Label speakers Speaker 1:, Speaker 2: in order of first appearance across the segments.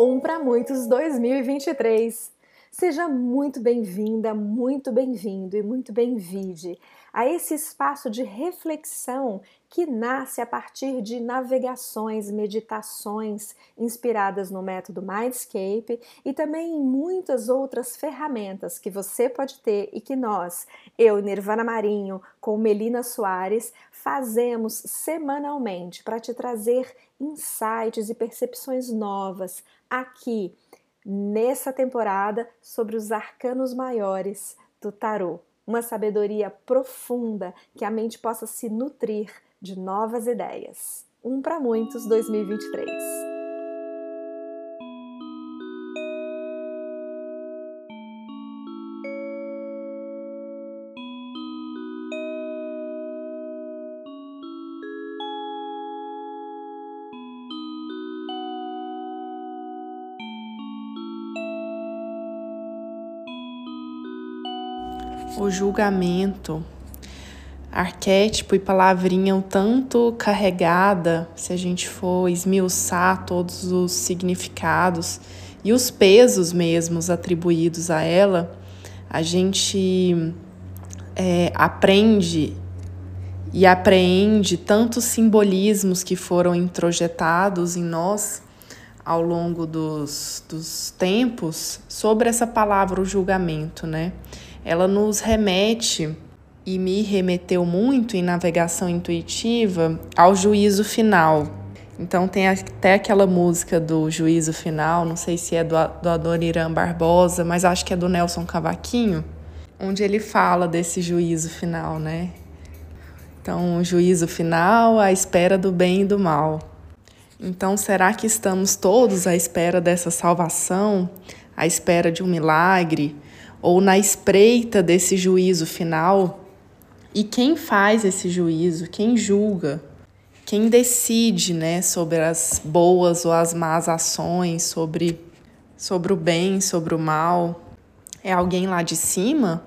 Speaker 1: Um para Muitos 2023. Seja muito bem-vinda, muito bem-vindo e muito bem-vinde a esse espaço de reflexão que nasce a partir de navegações, meditações inspiradas no método Mindscape e também em muitas outras ferramentas que você pode ter e que nós, eu, Nirvana Marinho, com Melina Soares, fazemos semanalmente para te trazer insights e percepções novas aqui nessa temporada sobre os arcanos maiores do tarô. Uma sabedoria profunda que a mente possa se nutrir de novas ideias. Um para muitos 2023.
Speaker 2: O julgamento, arquétipo e palavrinha um tanto carregada, se a gente for esmiuçar todos os significados e os pesos mesmos atribuídos a ela, a gente é, aprende e apreende tantos simbolismos que foram introjetados em nós ao longo dos, dos tempos sobre essa palavra, o julgamento, né? Ela nos remete e me remeteu muito em navegação intuitiva ao juízo final. Então tem até aquela música do juízo final, não sei se é do, do Adoniran Barbosa, mas acho que é do Nelson Cavaquinho, onde ele fala desse juízo final, né? Então, juízo final à espera do bem e do mal. Então, será que estamos todos à espera dessa salvação, à espera de um milagre, ou na espreita desse juízo final. E quem faz esse juízo, quem julga, quem decide né, sobre as boas ou as más ações, sobre, sobre o bem, sobre o mal, é alguém lá de cima?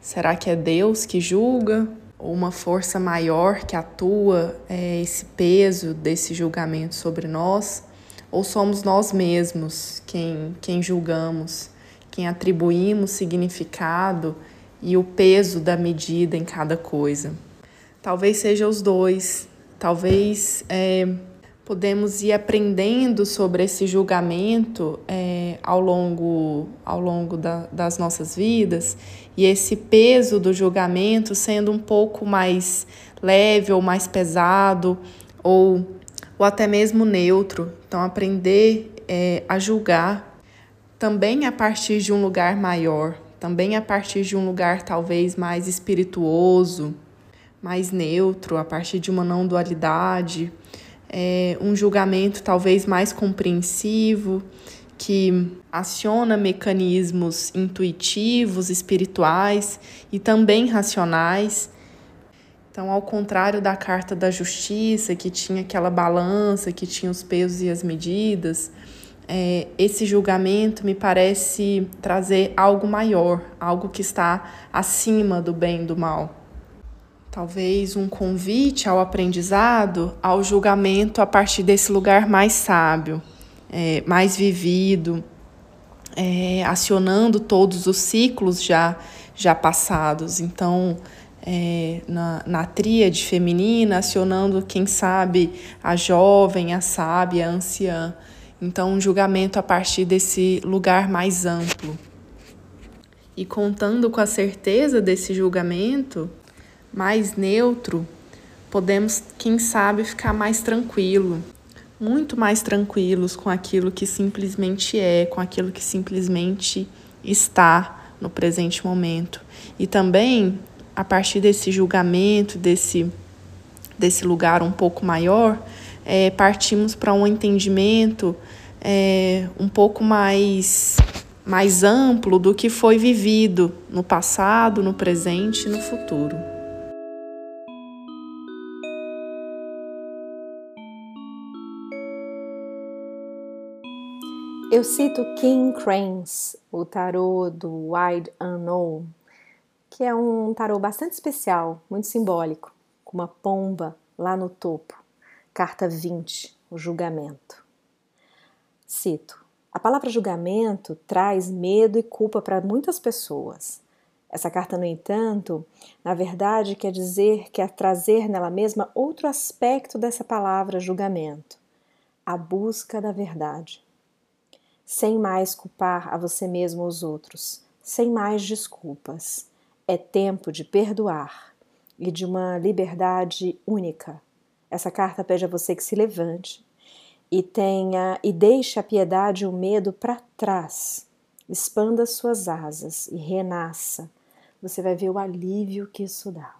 Speaker 2: Será que é Deus que julga? Ou uma força maior que atua é, esse peso desse julgamento sobre nós? Ou somos nós mesmos quem, quem julgamos? Quem atribuímos significado e o peso da medida em cada coisa. Talvez seja os dois, talvez é, podemos ir aprendendo sobre esse julgamento é, ao longo, ao longo da, das nossas vidas e esse peso do julgamento sendo um pouco mais leve ou mais pesado ou, ou até mesmo neutro. Então, aprender é, a julgar também a partir de um lugar maior, também a partir de um lugar talvez mais espirituoso, mais neutro, a partir de uma não dualidade, é, um julgamento talvez mais compreensivo, que aciona mecanismos intuitivos, espirituais e também racionais. Então, ao contrário da carta da justiça, que tinha aquela balança, que tinha os pesos e as medidas, é, esse julgamento me parece trazer algo maior, algo que está acima do bem e do mal. Talvez um convite ao aprendizado, ao julgamento a partir desse lugar mais sábio, é, mais vivido, é, acionando todos os ciclos já, já passados. Então, é, na, na tríade feminina, acionando, quem sabe, a jovem, a sábia, a anciã então, um julgamento a partir desse lugar mais amplo. E contando com a certeza desse julgamento mais neutro, podemos, quem sabe, ficar mais tranquilo, muito mais tranquilos com aquilo que simplesmente é, com aquilo que simplesmente está no presente momento. E também, a partir desse julgamento, desse, desse lugar um pouco maior, é, partimos para um entendimento é, um pouco mais, mais amplo do que foi vivido no passado, no presente e no futuro.
Speaker 1: Eu cito King Cranes, o tarô do Wide Unknown, que é um tarô bastante especial, muito simbólico, com uma pomba lá no topo. Carta 20, o julgamento. Cito: A palavra julgamento traz medo e culpa para muitas pessoas. Essa carta, no entanto, na verdade quer dizer que é trazer nela mesma outro aspecto dessa palavra julgamento, a busca da verdade. Sem mais culpar a você mesmo ou os outros, sem mais desculpas. É tempo de perdoar e de uma liberdade única. Essa carta pede a você que se levante, e tenha e deixe a piedade e o medo para trás. Expanda suas asas e renasça. Você vai ver o alívio que isso dá.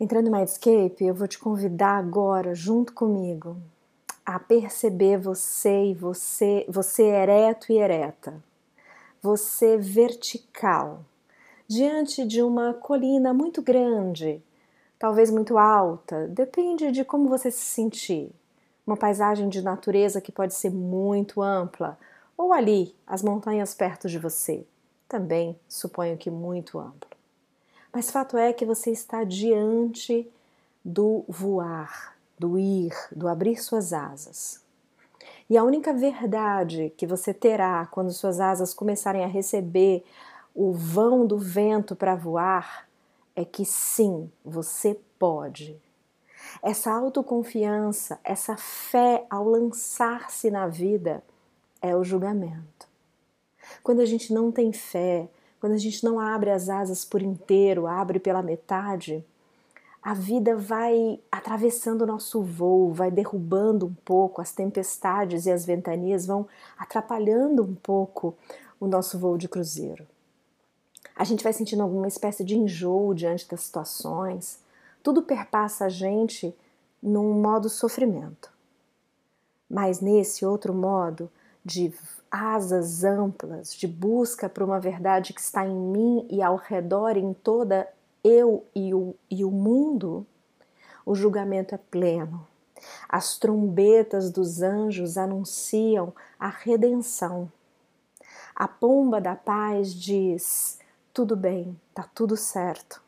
Speaker 1: Entrando em Mindscape, eu vou te convidar agora, junto comigo, a perceber você e você, você ereto e ereta, você vertical, diante de uma colina muito grande, talvez muito alta, depende de como você se sentir. Uma paisagem de natureza que pode ser muito ampla, ou ali, as montanhas perto de você, também suponho que muito amplo. Mas fato é que você está diante do voar, do ir, do abrir suas asas. E a única verdade que você terá quando suas asas começarem a receber o vão do vento para voar é que sim, você pode. Essa autoconfiança, essa fé ao lançar-se na vida é o julgamento. Quando a gente não tem fé, quando a gente não abre as asas por inteiro, abre pela metade, a vida vai atravessando o nosso voo, vai derrubando um pouco, as tempestades e as ventanias vão atrapalhando um pouco o nosso voo de cruzeiro a gente vai sentindo alguma espécie de enjoo diante das situações. Tudo perpassa a gente num modo sofrimento. Mas nesse outro modo de asas amplas, de busca por uma verdade que está em mim e ao redor, em toda eu e o, e o mundo, o julgamento é pleno. As trombetas dos anjos anunciam a redenção. A pomba da paz diz: tudo bem, tá tudo certo.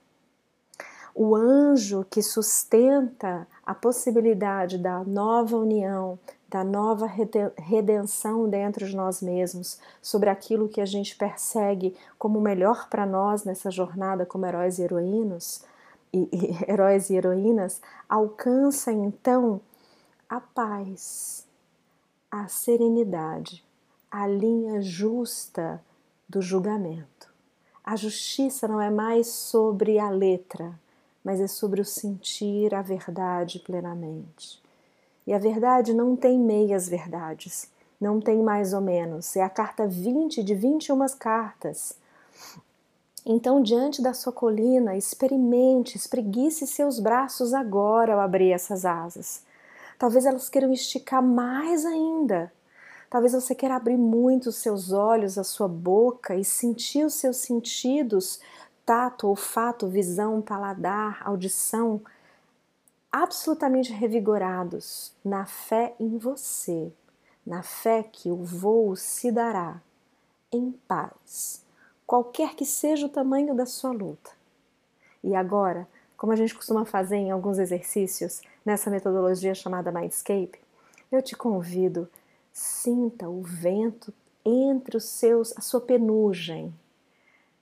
Speaker 1: O anjo que sustenta a possibilidade da nova união, da nova redenção dentro de nós mesmos, sobre aquilo que a gente persegue como melhor para nós nessa jornada como heróis e heroínas, e, e, heróis e heroínas, alcança então a paz, a serenidade, a linha justa do julgamento. A justiça não é mais sobre a letra, mas é sobre o sentir a verdade plenamente. E a verdade não tem meias verdades, não tem mais ou menos, é a carta 20 de 21 cartas. Então, diante da sua colina, experimente, espreguice seus braços agora ao abrir essas asas. Talvez elas queiram esticar mais ainda. Talvez você queira abrir muito os seus olhos, a sua boca e sentir os seus sentidos, tato, olfato, visão, paladar, audição, absolutamente revigorados na fé em você, na fé que o voo se dará em paz, qualquer que seja o tamanho da sua luta. E agora, como a gente costuma fazer em alguns exercícios nessa metodologia chamada Mindscape, eu te convido Sinta o vento entre os seus, a sua penugem.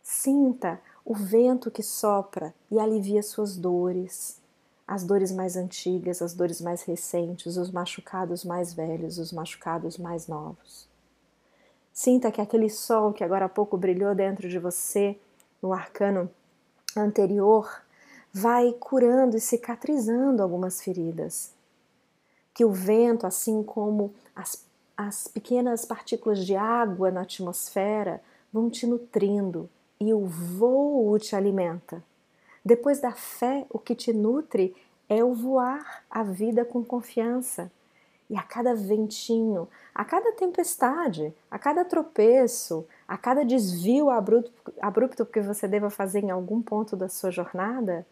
Speaker 1: Sinta o vento que sopra e alivia suas dores, as dores mais antigas, as dores mais recentes, os machucados mais velhos, os machucados mais novos. Sinta que aquele sol que agora há pouco brilhou dentro de você, no arcano anterior, vai curando e cicatrizando algumas feridas. Que o vento, assim como as as pequenas partículas de água na atmosfera vão te nutrindo e o voo te alimenta. Depois da fé, o que te nutre é o voar a vida com confiança. E a cada ventinho, a cada tempestade, a cada tropeço, a cada desvio abrupto, que você deva fazer em algum ponto da sua jornada,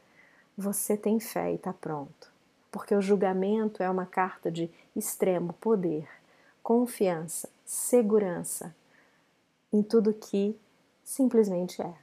Speaker 1: você tem fé e está pronto. Porque o julgamento é uma carta de extremo poder confiança, segurança em tudo que simplesmente é.